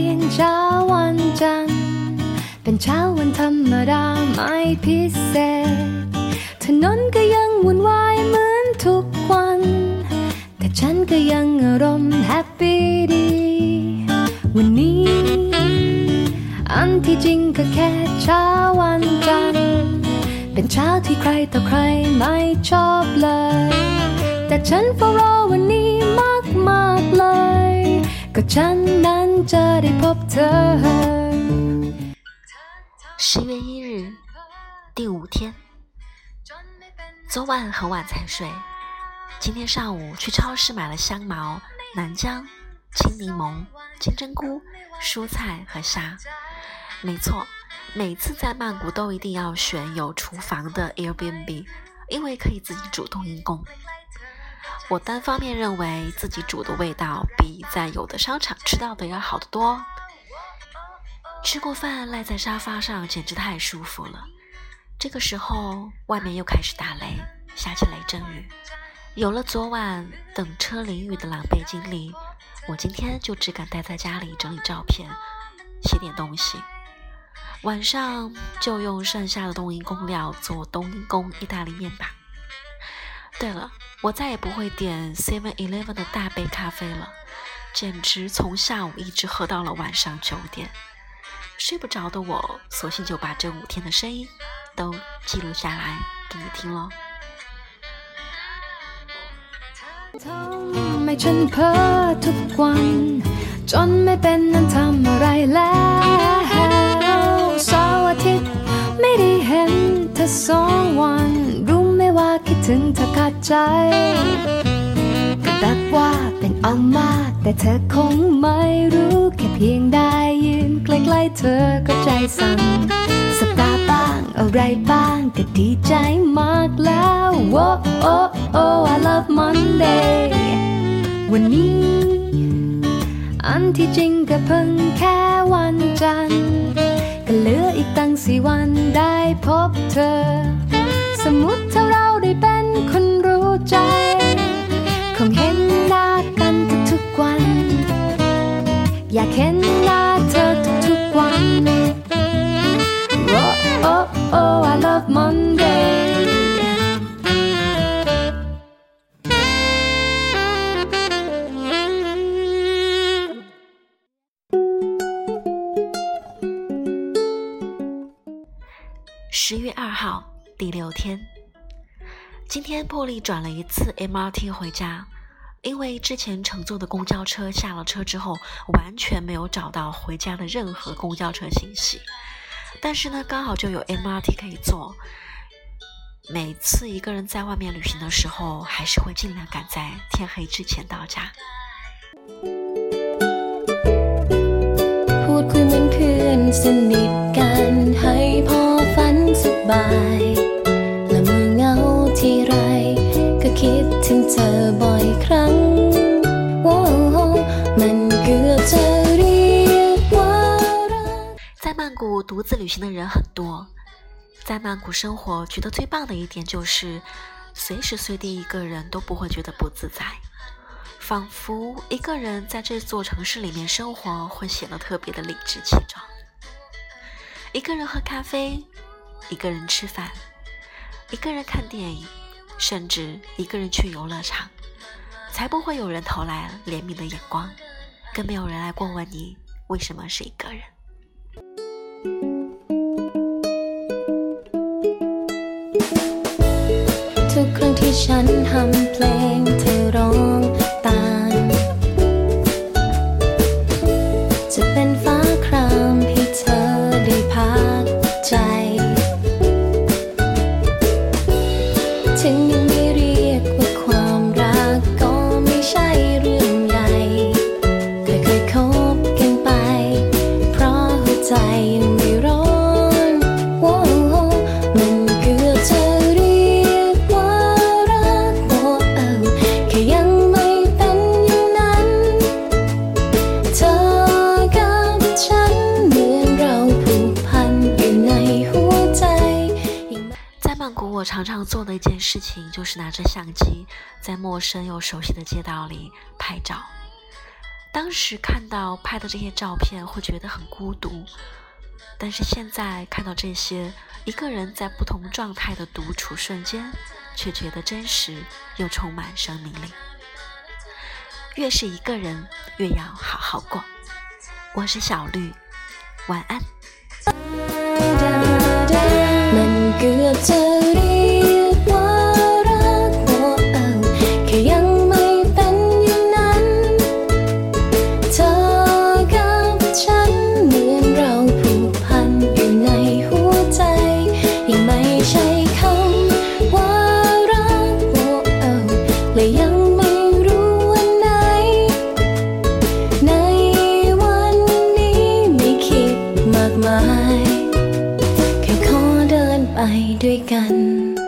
ียงเช้าวันจันทร์ เป็นเช้าวันธรรมดาไม่พิเศษ ถนนก็ยังวุ่นวายเหมือนทุกวัน แต่ฉันก็ยังอารมณ์แฮปปี้ดี วันนี้ อันที่จริงก็แค่เช้าวันจันทร์ เป็นเช้าที่ใครต่อใครไม่ชอบเลย แต่ฉันเฝ้ารอวันนี้ 十月一日，第五天。昨晚很晚才睡，今天上午去超市买了香茅、南姜、青柠檬、金针菇、蔬菜和虾。没错，每次在曼谷都一定要选有厨房的 Airbnb，因为可以自己煮冬阴功。我单方面认为自己煮的味道比在有的商场吃到的要好得多。吃过饭赖在沙发上简直太舒服了。这个时候，外面又开始打雷，下起雷阵雨。有了昨晚等车淋雨的狼狈经历，我今天就只敢待在家里整理照片，写点东西。晚上就用剩下的冬阴功料做冬阴功意大利面吧。对了，我再也不会点 Seven Eleven 的大杯咖啡了，简直从下午一直喝到了晚上九点。睡不着的我，索性就把这五天的声音。都记录下来给你听喽。ทำให้ฉันเพ้อทุกวัน จนไม่เป็นนั้นทำอะไรแล้วเสาร์อาทิตย์ไม่ได้เห็นเธอสอง ถึงเธอขาดใจ ก็ดักว่าเป็นอามาแต่เธอคงไม่รู้แค่เพียงได้ยืนใกล้ๆเธอก็ใจสั่นสบตาบ้างอะไรบ้างก็ดีใจมากแล้วโอ้โอ้โอ้ I love Monday วันนี้ อันที่จริงก็เพิ่งแค่วันจันทร์ก็เหลืออีกตั้งสี่วันได้พบเธอ สมมติ oh, I love Monday. 十月二号，第六天。今天破例转了一次 MRT 回家，因为之前乘坐的公交车下了车之后，完全没有找到回家的任何公交车信息。但是呢，刚好就有 MRT 可以坐。每次一个人在外面旅行的时候，还是会尽量赶在天黑之前到家。พูดคุยเหมือนเพื่อนสนิทกันให้พอฝันสบาย 谷独自旅行的人很多，在曼谷生活，觉得最棒的一点就是随时随地一个人都不会觉得不自在，仿佛一个人在这座城市里面生活会显得特别的理直气壮。一个人喝咖啡，一个人吃饭，一个人看电影，甚至一个人去游乐场，才不会有人投来怜悯的眼光，更没有人来过问你为什么是一个人。 ฉันทำเพลง 常常做的一件事情就是拿着相机，在陌生又熟悉的街道里拍照。当时看到拍的这些照片，会觉得很孤独，但是现在看到这些一个人在不同状态的独处瞬间，却觉得真实又充满生命力。越是一个人，越要好好过。我是小绿，晚安。 ด้วยกัน